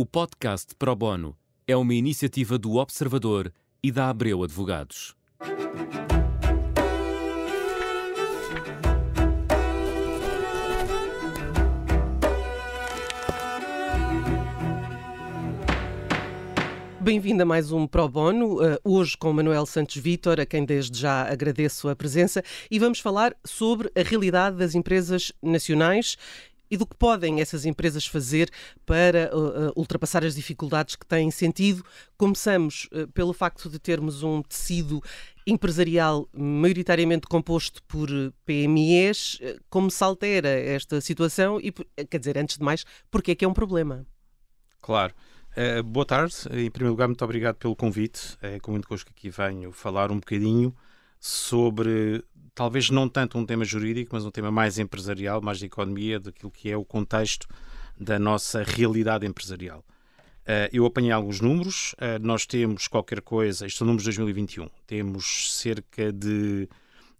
O podcast Pro Bono é uma iniciativa do Observador e da Abreu Advogados. Bem-vindo a mais um Pro Bono, uh, hoje com Manuel Santos Vítor, a quem desde já agradeço a presença, e vamos falar sobre a realidade das empresas nacionais e do que podem essas empresas fazer para uh, ultrapassar as dificuldades que têm sentido. Começamos uh, pelo facto de termos um tecido empresarial maioritariamente composto por PMEs. Como se altera esta situação e, quer dizer, antes de mais, porque é que é um problema? Claro. Uh, boa tarde. Em primeiro lugar, muito obrigado pelo convite. É com muito gosto que aqui venho falar um bocadinho sobre talvez não tanto um tema jurídico, mas um tema mais empresarial, mais de economia, daquilo que é o contexto da nossa realidade empresarial. Uh, eu apanhei alguns números, uh, nós temos qualquer coisa, isto são números de 2021, temos cerca de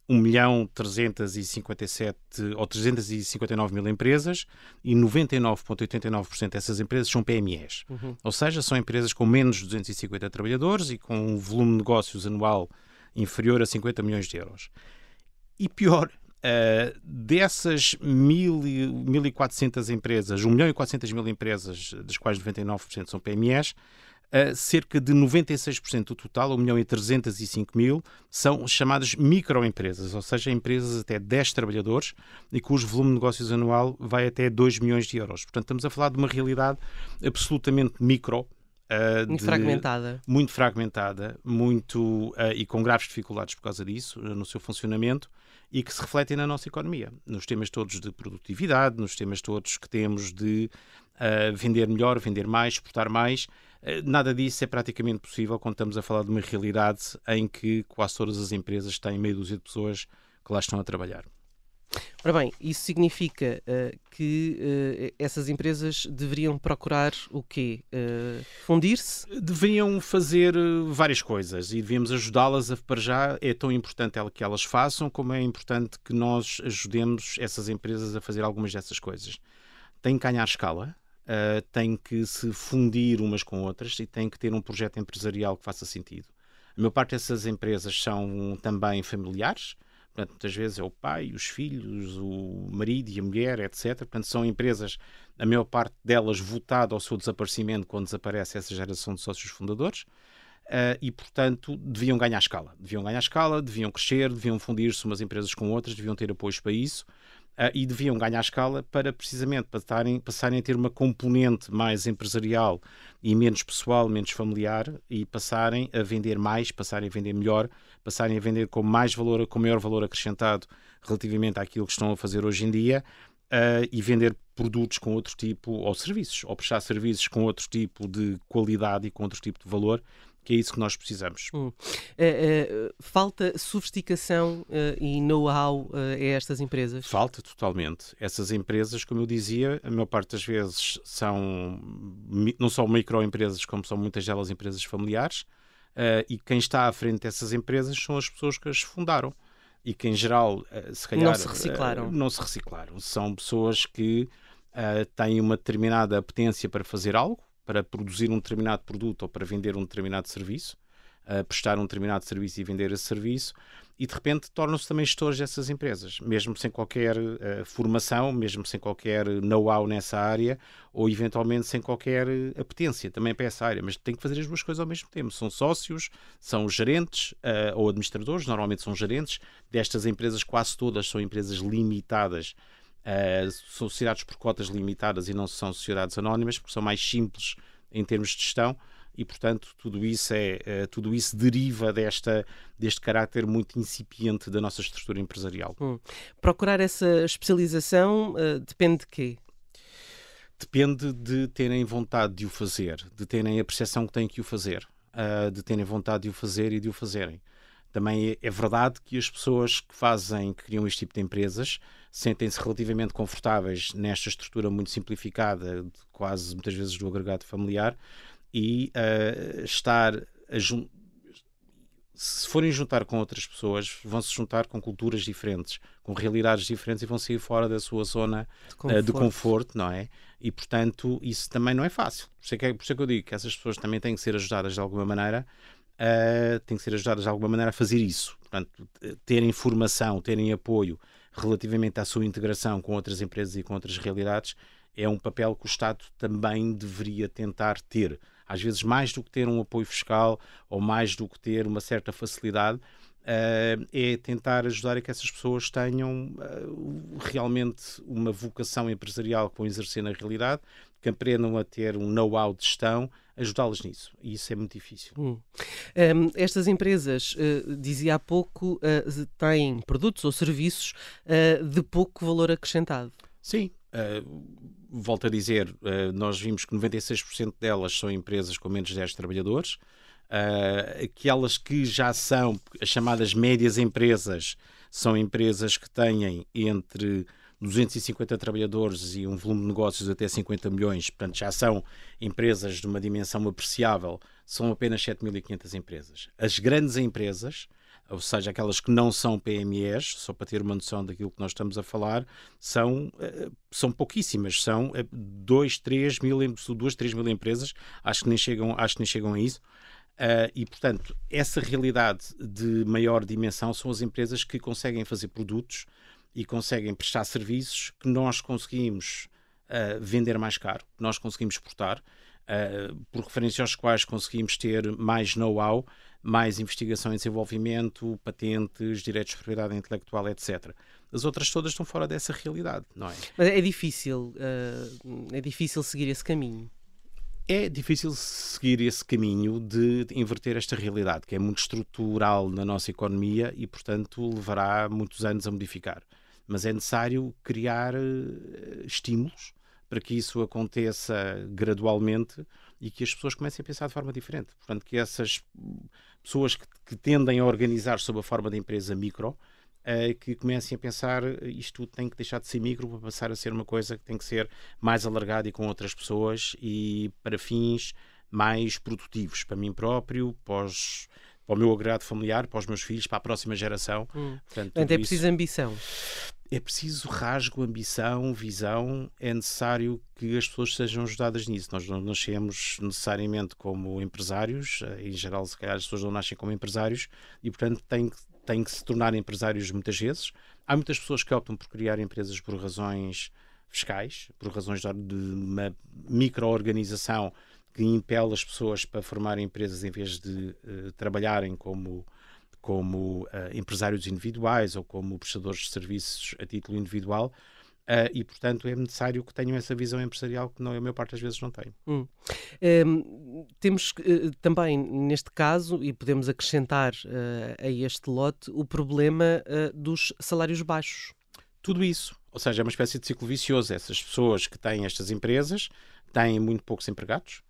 1 milhão 357 ou 359 mil empresas e 99,89% dessas empresas são PMEs. Uhum. Ou seja, são empresas com menos de 250 trabalhadores e com um volume de negócios anual inferior a 50 milhões de euros. E pior, uh, dessas 1.400 empresas, 1 milhão e 400 mil empresas, das quais 99% são PMEs, uh, cerca de 96% do total, 1 milhão e 305 mil, são chamadas microempresas, ou seja, empresas até 10 trabalhadores e cujo volume de negócios anual vai até 2 milhões de euros. Portanto, estamos a falar de uma realidade absolutamente micro, Uh, muito de, fragmentada. Muito fragmentada, muito uh, e com graves dificuldades por causa disso, uh, no seu funcionamento, e que se refletem na nossa economia, nos temas todos de produtividade, nos temas todos que temos de vender melhor, vender mais, exportar mais. nada disso é praticamente possível quando estamos a falar de uma realidade em que quase todas as empresas têm meia dúzia de pessoas que lá estão a trabalhar. Ora bem, isso significa uh, que uh, essas empresas deveriam procurar o quê? Uh, fundir-se? Deveriam fazer várias coisas e devíamos ajudá-las a, para já. É tão importante que elas façam, como é importante que nós ajudemos essas empresas a fazer algumas dessas coisas. Tem que ganhar escala, tem que se fundir umas com outras e tem que ter um projeto empresarial que faça sentido. A maior parte dessas empresas são também familiares, Portanto, muitas vezes é o pai, os filhos, o marido e a mulher, etc. Portanto, são empresas, a maior parte delas votada ao seu desaparecimento quando desaparece essa geração de sócios fundadores. Uh, e, portanto, deviam ganhar escala. Deviam ganhar escala, deviam crescer, deviam fundir-se umas empresas com outras, deviam ter apoios para isso uh, e deviam ganhar escala para precisamente passarem, passarem a ter uma componente mais empresarial e menos pessoal, menos familiar e passarem a vender mais, passarem a vender melhor, passarem a vender com mais valor, com maior valor acrescentado relativamente àquilo que estão a fazer hoje em dia. Uh, e vender produtos com outro tipo, ou serviços, ou prestar serviços com outro tipo de qualidade e com outro tipo de valor, que é isso que nós precisamos. Hum. Uh, uh, falta sofisticação uh, e know-how a estas empresas? Falta totalmente. Essas empresas, como eu dizia, a maior parte das vezes são não só microempresas, como são muitas delas empresas familiares, e quem está à frente dessas empresas são as pessoas que as fundaram e que em geral se calhar não se reciclaram. não se reciclaram. São pessoas que têm uma determinada apetência para fazer algo para produzir um determinado produto ou para vender um determinado serviço, uh, prestar um determinado serviço e vender esse serviço, e de repente tornam-se também gestores dessas empresas, mesmo sem qualquer uh, formação, mesmo sem qualquer know-how nessa área, ou eventualmente sem qualquer apetência também para essa área, mas têm que fazer as duas coisas ao mesmo tempo. São sócios, são gerentes uh, ou administradores, normalmente são gerentes destas empresas, quase todas são empresas limitadas Uh, são sociedades por cotas limitadas e não são sociedades anónimas, porque são mais simples em termos de gestão e, portanto, tudo isso, é, uh, tudo isso deriva desta, deste caráter muito incipiente da nossa estrutura empresarial. Hum. Procurar essa especialização uh, depende de quê? Depende de terem vontade de o fazer, de terem a percepção que têm que o fazer, de terem vontade de o fazer e de o fazerem. Também é, é verdade que as pessoas que fazem, que criam este tipo de empresas, sentem-se relativamente confortáveis nesta estrutura muito simplificada, quase muitas vezes do agregado familiar, e uh, estar a se forem juntar com outras pessoas, vão se juntar com culturas diferentes, com realidades diferentes e vão sair fora da sua zona de conforto, uh, de conforto não é? E, portanto, isso também não é fácil. Por isso é que, é, por isso é que eu digo que essas pessoas também têm que ser ajudadas de alguma maneira, uh, têm que ser ajudadas de alguma maneira a fazer isso. Portanto, terem formação, terem apoio relativamente à sua integração com outras empresas e com outras realidades, é um papel que o Estado também deveria tentar ter. Às vezes, mais do que ter um apoio fiscal ou mais do que ter uma certa facilidade, Uh, é tentar ajudar a que essas pessoas tenham uh, realmente uma vocação empresarial que vão exercer na realidade, que aprendam a ter um know-how de gestão, ajudá-las nisso. E isso é muito difícil. Hum. Um, estas empresas, uh, dizia há pouco, têm produtos ou serviços de pouco valor acrescentado. Sim. volto a dizer, nós vimos que 96% delas são empresas com menos de 10 trabalhadores. Uh, aquelas que já são as chamadas médias empresas são empresas que têm entre 250 trabalhadores e um volume de negócios até 50 milhões, portanto já são empresas de uma dimensão apreciável, são apenas 7.500 empresas. As grandes empresas, ou seja, aquelas que não são PMEs, só para ter uma noção daquilo que nós estamos a falar, são, uh, são pouquíssimas, são 2, 3 mil, 2, 3 mil empresas, acho que nem chegam, acho que nem chegam a isso. Uh, e, portanto, essa realidade de maior dimensão são as empresas que conseguem fazer produtos e conseguem prestar serviços que nós conseguimos uh, vender mais caro, que nós conseguimos exportar, uh, por referência aos quais conseguimos ter mais know-how, mais investigação e desenvolvimento, patentes, direitos de propriedade intelectual, etc. As outras todas estão fora dessa realidade, não é? Mas é difícil, é difícil seguir esse caminho é difícil seguir esse caminho de, inverter esta realidade, que é muito estrutural na nossa economia e, portanto, levará muitos anos a modificar. Mas é necessário criar uh, estímulos para que isso aconteça gradualmente e que as pessoas comecem a pensar de forma diferente. Portanto, que essas pessoas que, que tendem a organizar sob a forma de empresa micro uh, que comecem a pensar isto tem que deixar de ser micro para passar a ser uma coisa que tem que ser mais alargada e com outras pessoas e para fins mais produtivos para mim próprio, para, os, para o meu agrado familiar, para os meus filhos, para a próxima geração. Hum. Portanto, Portanto é preciso isso... ambição. É preciso rasgo, ambição, visão. É necessário que as pessoas sejam ajudadas nisso. Nós não nascemos necessariamente como empresários, em geral, se calhar as pessoas não nascem como empresários e, portanto, têm que têm que se tornar empresários muitas vezes. Há muitas pessoas que optam por criar empresas por razões fiscais, por razões de uma micro-organização que impele as pessoas para formarem empresas em vez de uh, trabalharem como, como uh, empresários individuais ou como prestadores de serviços a título individual. Uh, e, portanto, é necessário que tenham essa visão empresarial que não, a maior parte das vezes não tem. Hum. Um, temos uh, também, neste caso, e podemos acrescentar uh, a este lote, o problema dos salários baixos. Tudo isso. Ou seja, é uma espécie de ciclo vicioso. Essas pessoas que têm estas empresas têm muito poucos empregados,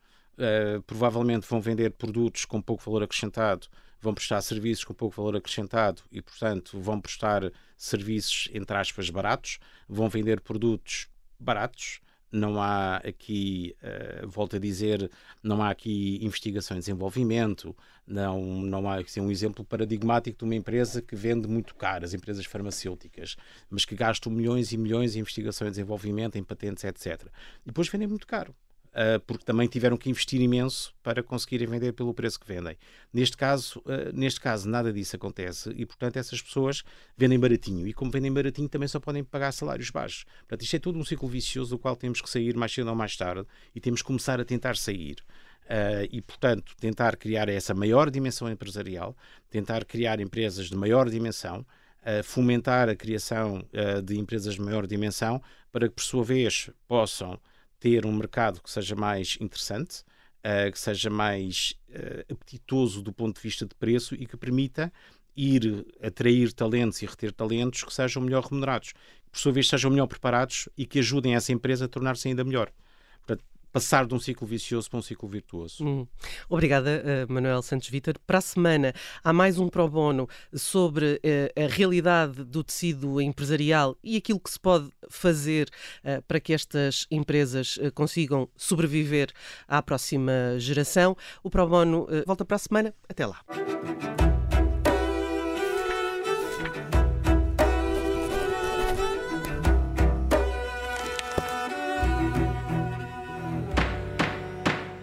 provavelmente vão vender produtos com pouco valor acrescentado vão prestar serviços com pouco valor acrescentado e, portanto, vão prestar serviços, entre aspas, baratos, vão vender produtos baratos. Não há aqui, uh, volto a dizer, não há aqui investigação e desenvolvimento, não, não há assim, um exemplo paradigmático de uma empresa que vende muito caro, as empresas farmacêuticas, mas que gastam milhões e milhões em investigação e desenvolvimento, em patentes, etc. E depois vendem muito caro. Uh, porque também tiveram que investir imenso para conseguirem vender pelo preço que vendem. Neste caso, uh, neste caso nada disso acontece e, portanto, essas pessoas vendem baratinho e, como vendem baratinho, também só podem pagar salários baixos. Portanto, isto é tudo um ciclo vicioso do qual temos que sair mais cedo ou mais tarde e temos que começar a tentar sair. Uh, e, portanto, tentar criar essa maior dimensão empresarial, tentar criar empresas de maior dimensão, fomentar a criação de empresas de maior dimensão para que, por sua vez, possam ter um mercado que seja mais interessante, uh, que seja mais uh, apetitoso do ponto de vista de preço e que permita ir atrair talentos e reter talentos que sejam melhor remunerados, que por sua vez sejam melhor preparados e que ajudem essa empresa a tornar-se ainda melhor passar de um ciclo vicioso para um ciclo virtuoso. Hum. Obrigada, uh, Manuel Santos Vítor. Para a semana há mais um pro bono sobre uh, a realidade do tecido empresarial e aquilo que se pode fazer uh, para que estas empresas consigam sobreviver à próxima geração. O pro bono volta para a semana. Até lá.